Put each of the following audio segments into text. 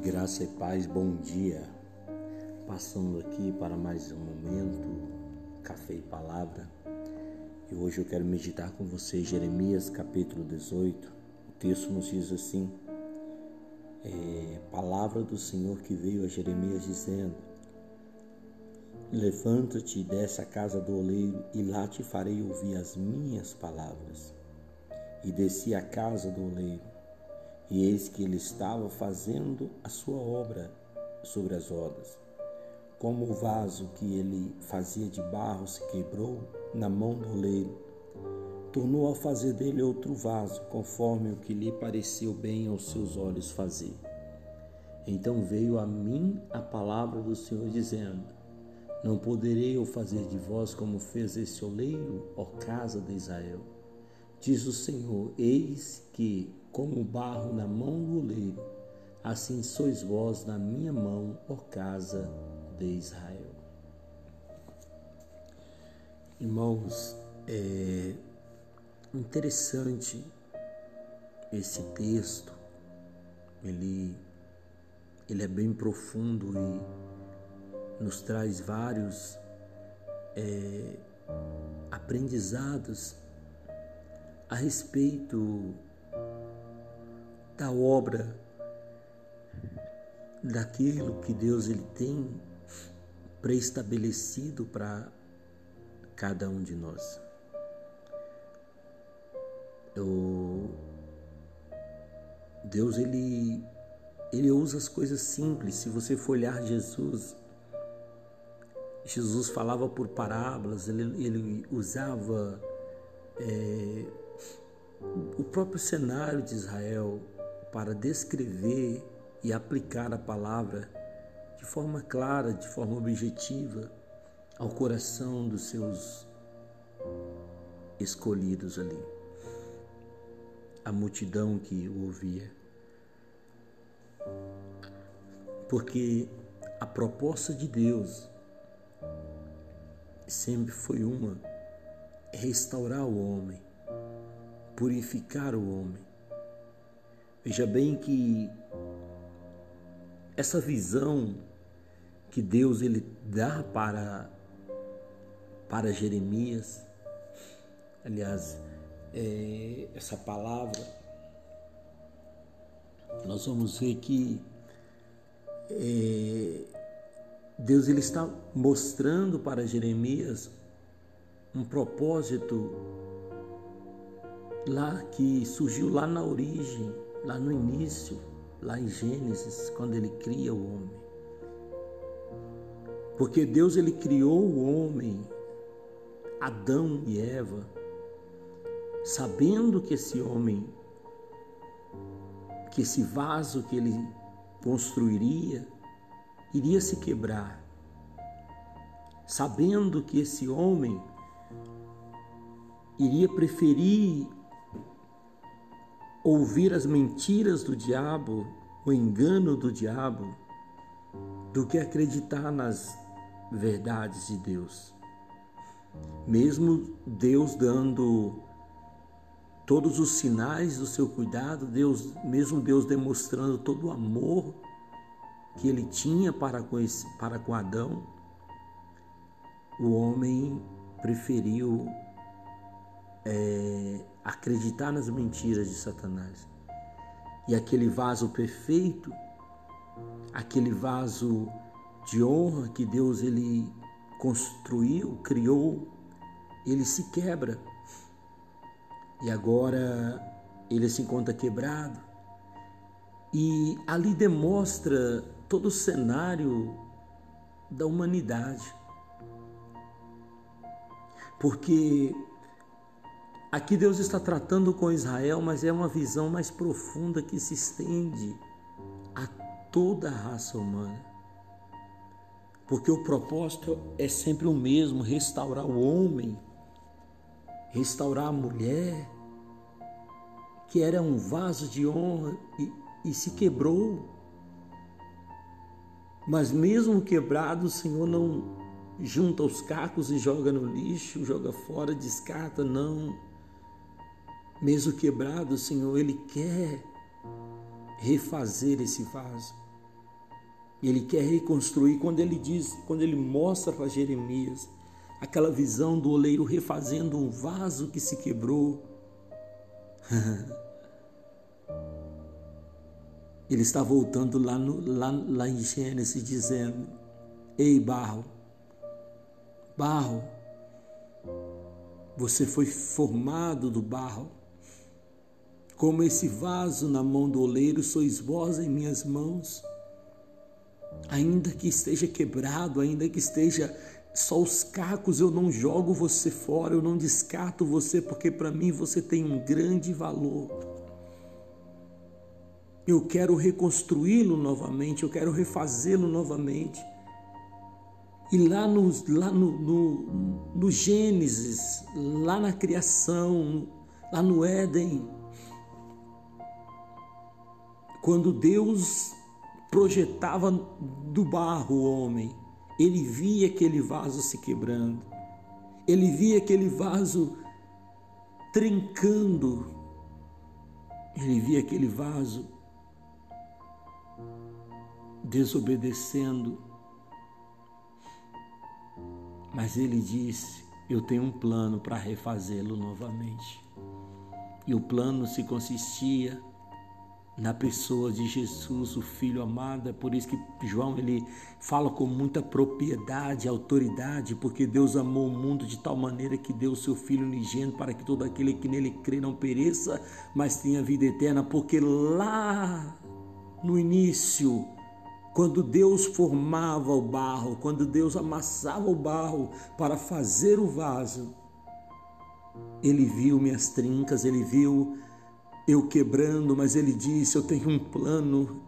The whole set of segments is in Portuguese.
Graça e paz, bom dia. Passando aqui para mais um momento, café e palavra. E hoje eu quero meditar com você Jeremias capítulo 18. O texto nos diz assim: é, Palavra do Senhor que veio a Jeremias dizendo: Levanta-te à casa do oleiro, e lá te farei ouvir as minhas palavras. E desci à casa do oleiro e eis que ele estava fazendo a sua obra sobre as rodas. Como o vaso que ele fazia de barro se quebrou na mão do oleiro, tornou a fazer dele outro vaso, conforme o que lhe pareceu bem aos seus olhos fazer. Então veio a mim a palavra do Senhor dizendo: Não poderei eu fazer de vós como fez esse oleiro, ó casa de Israel. Diz o Senhor: Eis que como barro na mão do oleiro, assim sois vós na minha mão, ó casa de Israel. Irmãos, é interessante esse texto, ele, ele é bem profundo e nos traz vários é, aprendizados a respeito da obra, daquilo que Deus ele tem preestabelecido para cada um de nós. Eu, Deus ele ele usa as coisas simples. Se você for olhar Jesus, Jesus falava por parábolas, ele, ele usava é, o próprio cenário de Israel, para descrever e aplicar a palavra de forma clara, de forma objetiva ao coração dos seus escolhidos ali. A multidão que o ouvia. Porque a proposta de Deus sempre foi uma: restaurar o homem, purificar o homem, Veja bem que essa visão que Deus ele dá para para Jeremias, aliás, é, essa palavra, nós vamos ver que é, Deus ele está mostrando para Jeremias um propósito lá que surgiu lá na origem lá no início, lá em Gênesis, quando ele cria o homem. Porque Deus ele criou o homem, Adão e Eva, sabendo que esse homem, que esse vaso que ele construiria, iria se quebrar. Sabendo que esse homem iria preferir ouvir as mentiras do diabo, o engano do diabo, do que acreditar nas verdades de Deus. Mesmo Deus dando todos os sinais do seu cuidado, Deus, mesmo Deus demonstrando todo o amor que ele tinha para com, esse, para com Adão, o homem preferiu é, acreditar nas mentiras de Satanás. E aquele vaso perfeito, aquele vaso de honra que Deus ele construiu, criou, ele se quebra. E agora ele se encontra quebrado. E ali demonstra todo o cenário da humanidade. Porque Aqui Deus está tratando com Israel, mas é uma visão mais profunda que se estende a toda a raça humana. Porque o propósito é sempre o mesmo: restaurar o homem, restaurar a mulher, que era um vaso de honra e, e se quebrou. Mas mesmo quebrado, o Senhor não junta os cacos e joga no lixo, joga fora, descarta, não mesmo quebrado, Senhor, Ele quer refazer esse vaso. Ele quer reconstruir quando ele diz, quando ele mostra para Jeremias aquela visão do oleiro refazendo um vaso que se quebrou. ele está voltando lá, no, lá, lá em Gênesis dizendo: Ei, barro, barro, você foi formado do barro. Como esse vaso na mão do oleiro, sois vós em minhas mãos. Ainda que esteja quebrado, ainda que esteja só os cacos, eu não jogo você fora, eu não descarto você, porque para mim você tem um grande valor. Eu quero reconstruí-lo novamente, eu quero refazê-lo novamente. E lá, no, lá no, no, no Gênesis, lá na criação, lá no Éden, quando Deus projetava do barro o homem, ele via aquele vaso se quebrando, ele via aquele vaso trincando, ele via aquele vaso desobedecendo. Mas ele disse: Eu tenho um plano para refazê-lo novamente. E o plano se consistia na pessoa de Jesus, o Filho amado. É por isso que João ele fala com muita propriedade, autoridade, porque Deus amou o mundo de tal maneira que deu o seu Filho unigênito para que todo aquele que nele crê não pereça, mas tenha vida eterna. Porque lá no início quando Deus formava o barro, quando Deus amassava o barro para fazer o vaso, ele viu minhas trincas, ele viu eu quebrando, mas ele disse: Eu tenho um plano,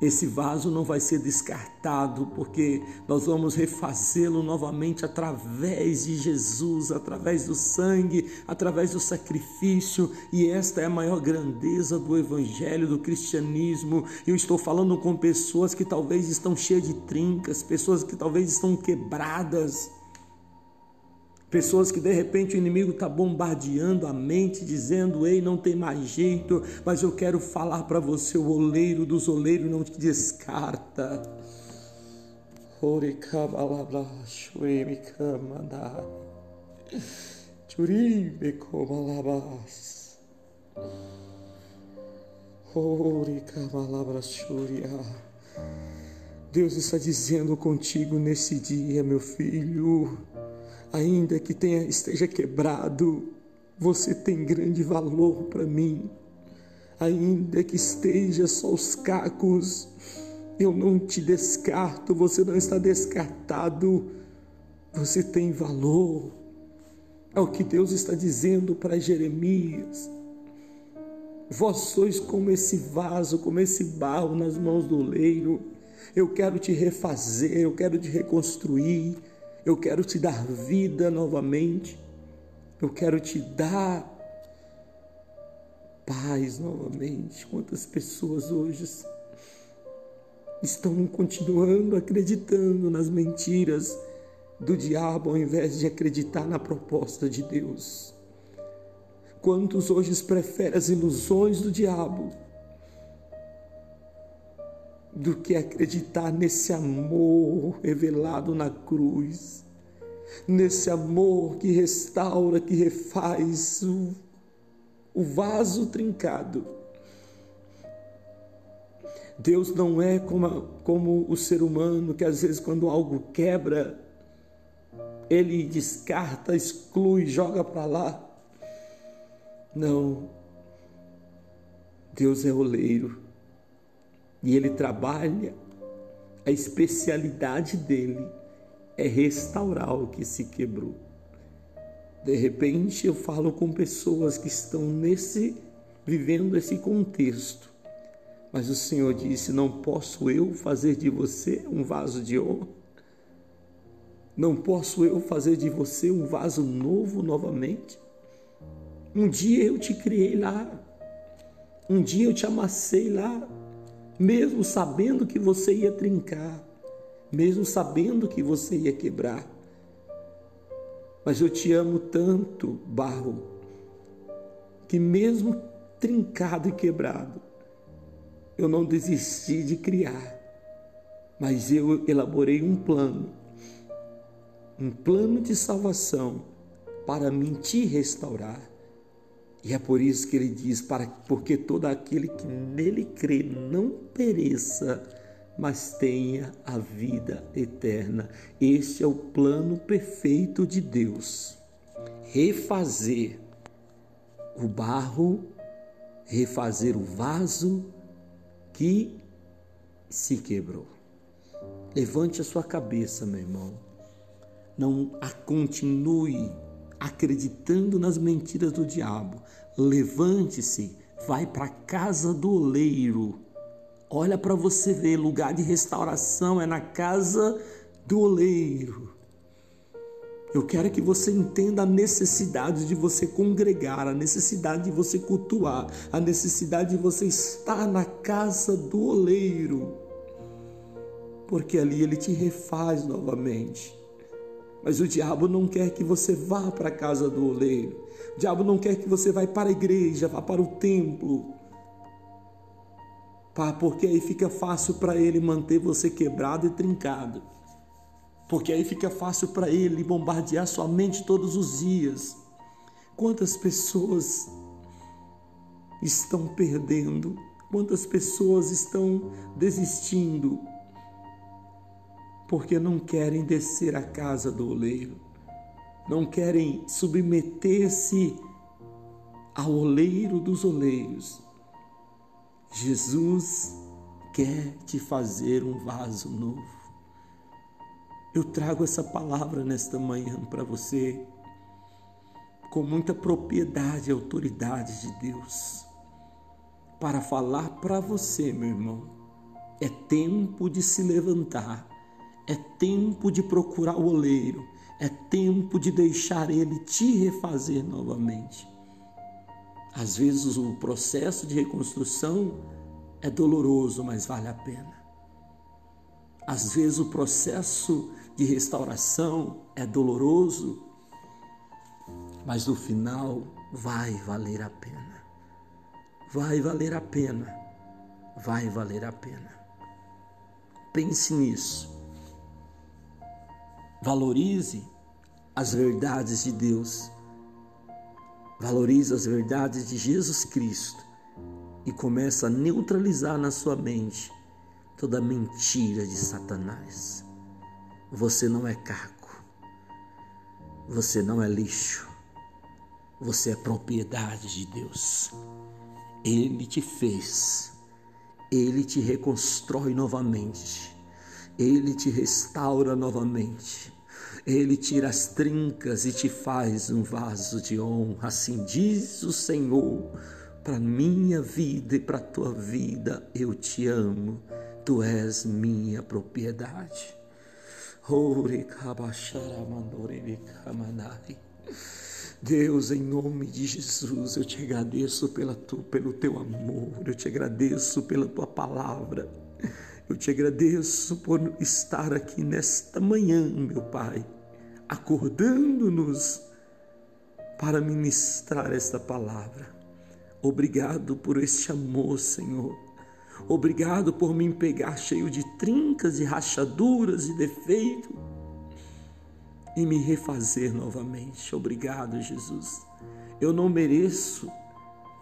esse vaso não vai ser descartado, porque nós vamos refazê-lo novamente através de Jesus, através do sangue, através do sacrifício, e esta é a maior grandeza do Evangelho, do cristianismo. Eu estou falando com pessoas que talvez estão cheias de trincas, pessoas que talvez estão quebradas Pessoas que de repente o inimigo está bombardeando a mente, dizendo: Ei, não tem mais jeito, mas eu quero falar para você: o oleiro dos oleiros não te descarta. Deus está dizendo contigo nesse dia, meu filho ainda que tenha, esteja quebrado, você tem grande valor para mim. Ainda que esteja só os cacos, eu não te descarto, você não está descartado, você tem valor. É o que Deus está dizendo para Jeremias. Vós sois como esse vaso, como esse barro nas mãos do oleiro. Eu quero te refazer, eu quero te reconstruir. Eu quero te dar vida novamente. Eu quero te dar paz novamente. Quantas pessoas hoje estão continuando acreditando nas mentiras do diabo ao invés de acreditar na proposta de Deus? Quantos hoje preferem as ilusões do diabo do que acreditar nesse amor revelado na cruz, nesse amor que restaura, que refaz o, o vaso trincado. Deus não é como, como o ser humano que às vezes, quando algo quebra, ele descarta, exclui, joga para lá. Não. Deus é oleiro e ele trabalha, a especialidade dele é restaurar o que se quebrou. De repente eu falo com pessoas que estão nesse vivendo esse contexto. Mas o Senhor disse: "Não posso eu fazer de você um vaso de honra? Não posso eu fazer de você um vaso novo novamente? Um dia eu te criei lá. Um dia eu te amassei lá mesmo sabendo que você ia trincar, mesmo sabendo que você ia quebrar. Mas eu te amo tanto, barro, que mesmo trincado e quebrado, eu não desisti de criar, mas eu elaborei um plano, um plano de salvação para mim te restaurar. E é por isso que ele diz: para, porque todo aquele que nele crê não pereça, mas tenha a vida eterna. Este é o plano perfeito de Deus. Refazer o barro, refazer o vaso que se quebrou. Levante a sua cabeça, meu irmão. Não a continue acreditando nas mentiras do diabo. Levante-se, vai para a casa do oleiro Olha para você ver, lugar de restauração é na casa do oleiro. Eu quero que você entenda a necessidade de você congregar, a necessidade de você cultuar, a necessidade de você estar na casa do oleiro. Porque ali ele te refaz novamente. Mas o diabo não quer que você vá para a casa do oleiro. O diabo não quer que você vá para a igreja, vá para o templo porque aí fica fácil para ele manter você quebrado e trincado. Porque aí fica fácil para ele bombardear sua mente todos os dias. Quantas pessoas estão perdendo? Quantas pessoas estão desistindo? Porque não querem descer à casa do oleiro, não querem submeter-se ao oleiro dos oleiros Jesus quer te fazer um vaso novo. Eu trago essa palavra nesta manhã para você com muita propriedade e autoridade de Deus para falar para você, meu irmão. É tempo de se levantar, é tempo de procurar o oleiro, é tempo de deixar ele te refazer novamente. Às vezes o processo de reconstrução é doloroso, mas vale a pena. Às vezes o processo de restauração é doloroso, mas no final vai valer a pena. Vai valer a pena. Vai valer a pena. Pense nisso. Valorize as verdades de Deus Valoriza as verdades de Jesus Cristo e começa a neutralizar na sua mente toda mentira de Satanás. Você não é caco. Você não é lixo. Você é propriedade de Deus. Ele te fez. Ele te reconstrói novamente. Ele te restaura novamente. Ele tira as trincas e te faz um vaso de honra. Assim diz o Senhor: para minha vida e para tua vida eu te amo. Tu és minha propriedade. Deus, em nome de Jesus, eu te agradeço pela tu, pelo teu amor, eu te agradeço pela tua palavra, eu te agradeço por estar aqui nesta manhã, meu Pai acordando-nos para ministrar esta palavra. Obrigado por este amor, Senhor. Obrigado por me pegar cheio de trincas e rachaduras e defeito e me refazer novamente. Obrigado, Jesus. Eu não mereço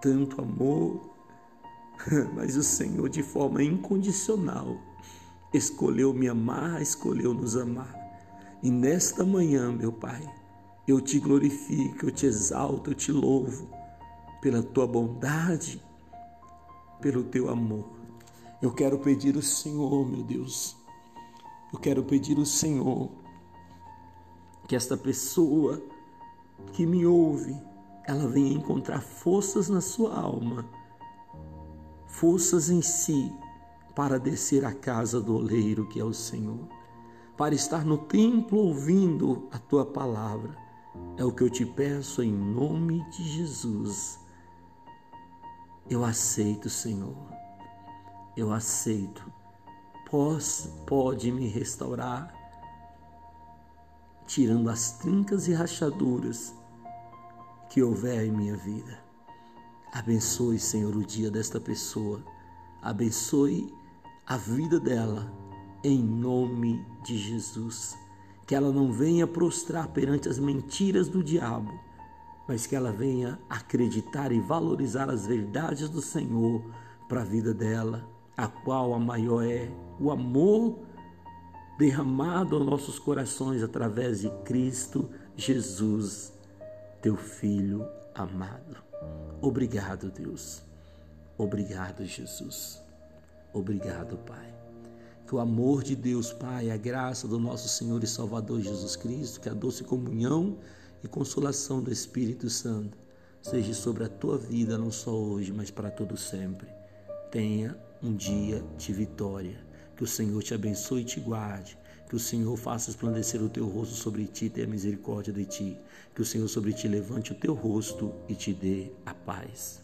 tanto amor, mas o Senhor, de forma incondicional, escolheu me amar, escolheu nos amar. E nesta manhã, meu Pai, eu te glorifico, eu te exalto, eu te louvo pela tua bondade, pelo teu amor. Eu quero pedir ao Senhor, meu Deus, eu quero pedir ao Senhor que esta pessoa que me ouve, ela venha encontrar forças na sua alma, forças em si para descer à casa do oleiro que é o Senhor para estar no templo ouvindo a tua palavra. É o que eu te peço em nome de Jesus. Eu aceito, Senhor. Eu aceito. Pós, pode me restaurar, tirando as trincas e rachaduras que houver em minha vida. Abençoe, Senhor, o dia desta pessoa. Abençoe a vida dela, em nome de Jesus. Que ela não venha prostrar perante as mentiras do diabo, mas que ela venha acreditar e valorizar as verdades do Senhor para a vida dela, a qual a maior é o amor derramado aos nossos corações através de Cristo Jesus, teu Filho amado. Obrigado, Deus. Obrigado, Jesus. Obrigado, Pai. Que o amor de Deus, Pai, a graça do nosso Senhor e Salvador Jesus Cristo, que a doce comunhão e consolação do Espírito Santo seja sobre a tua vida, não só hoje, mas para todo sempre. Tenha um dia de vitória. Que o Senhor te abençoe e te guarde. Que o Senhor faça esplandecer o teu rosto sobre ti e tenha misericórdia de ti. Que o Senhor sobre ti levante o teu rosto e te dê a paz.